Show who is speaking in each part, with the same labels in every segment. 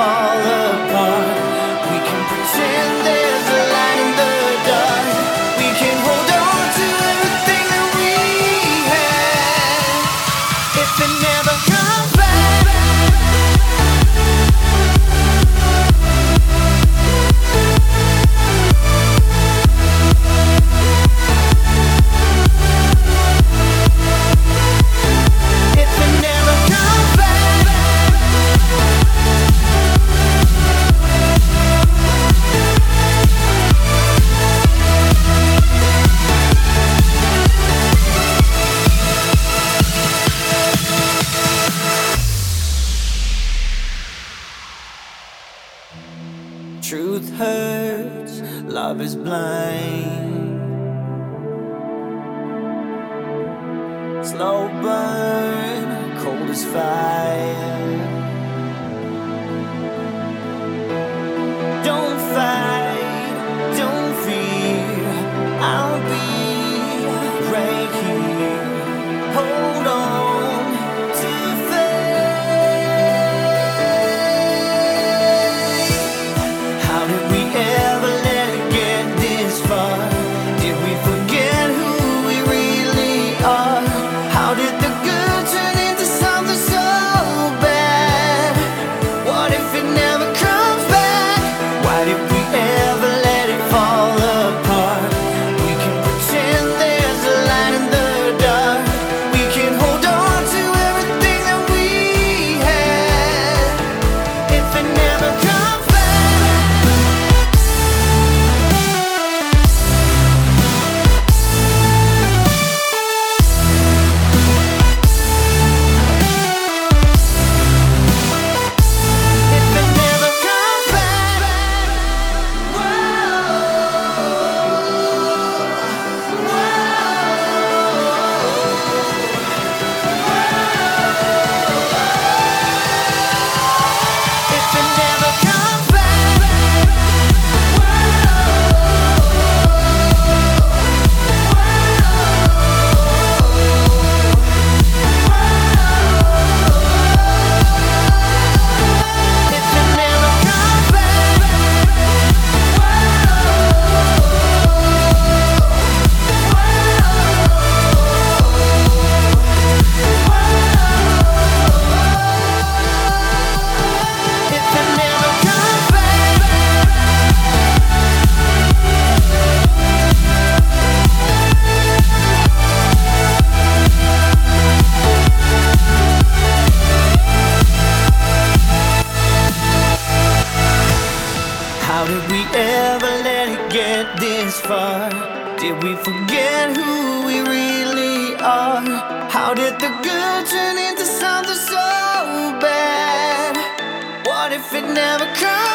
Speaker 1: follow it
Speaker 2: never comes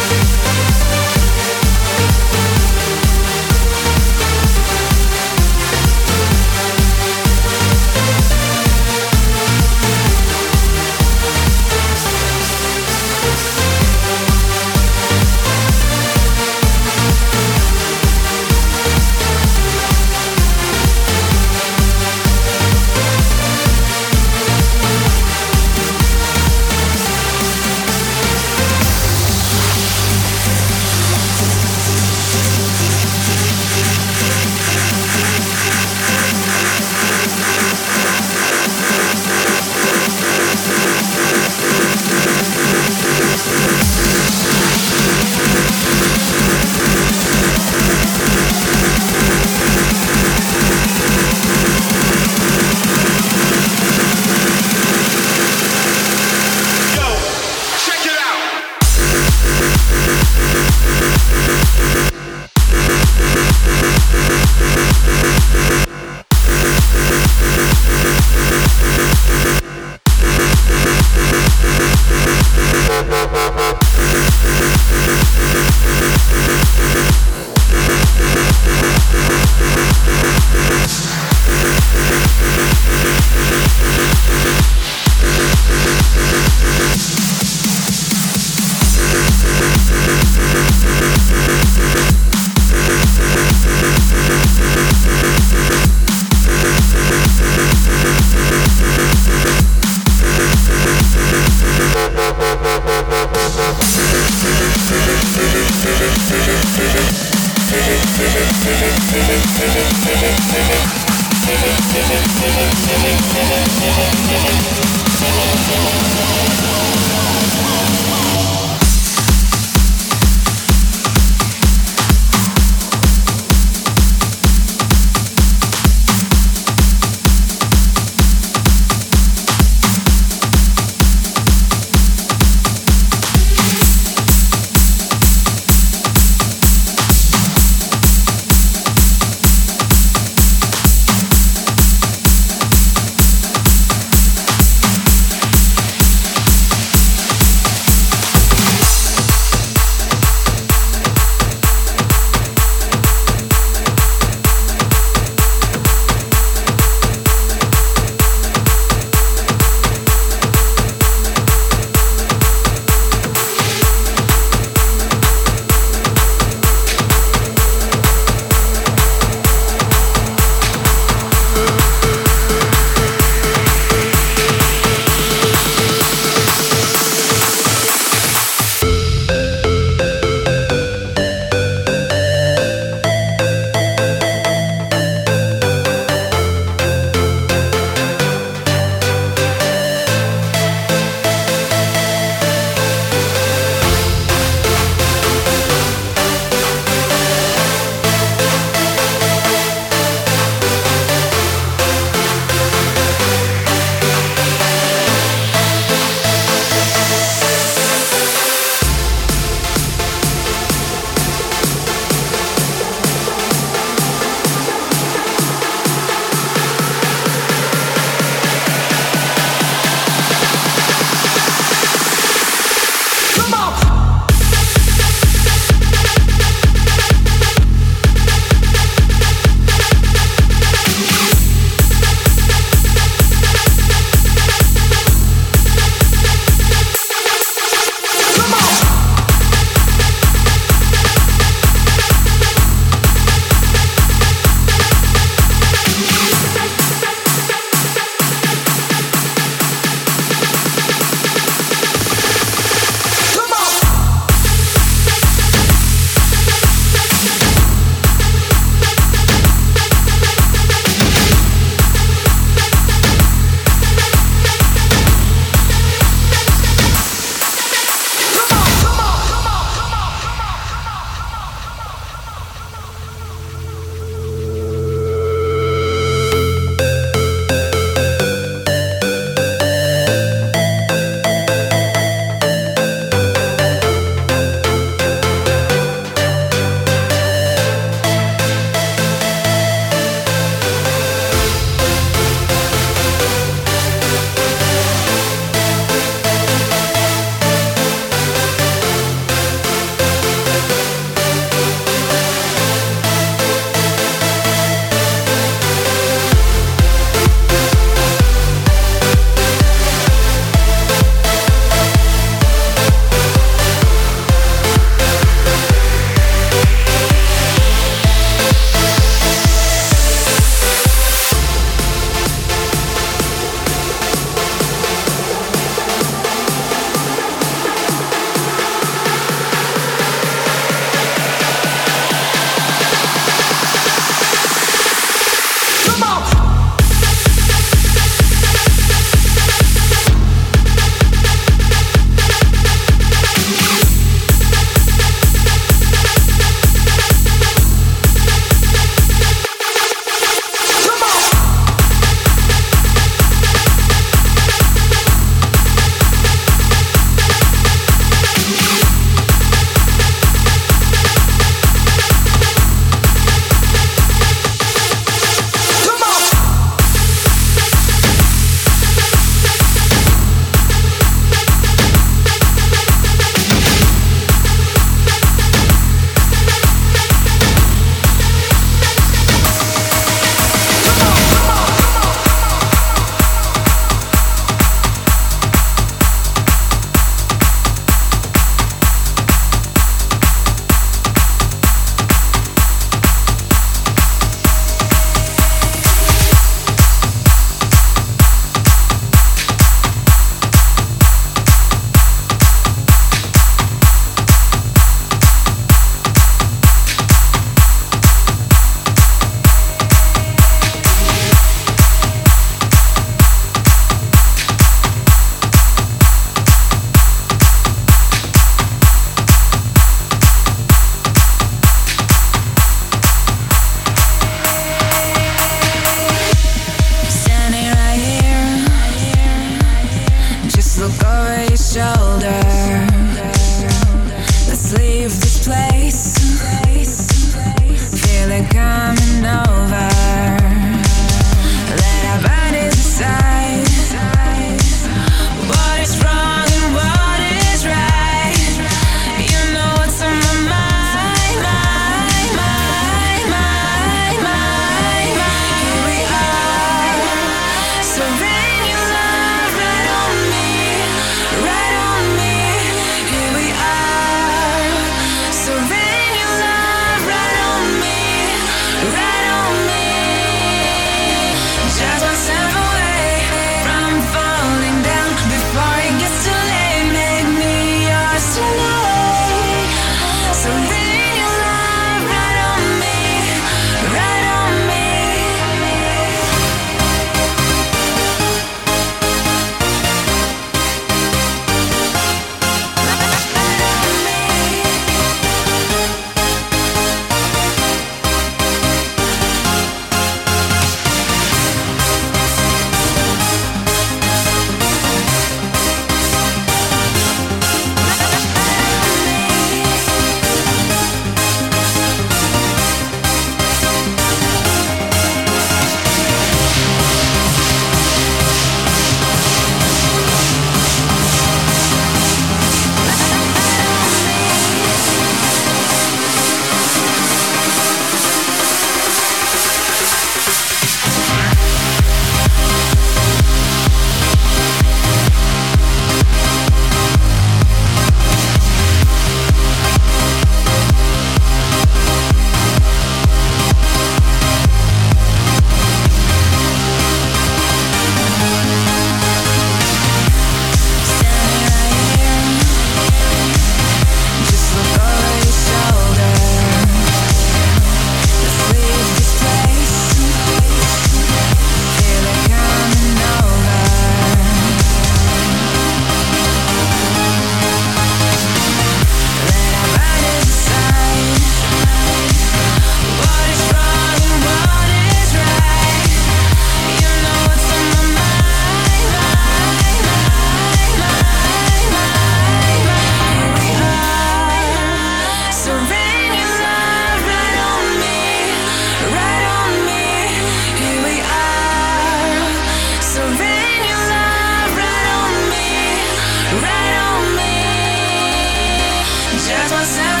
Speaker 3: myself.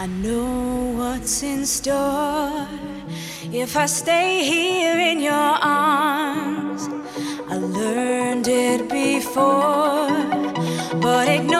Speaker 3: I know what's
Speaker 4: in store if I stay here in your arms. I learned it before, but ignore.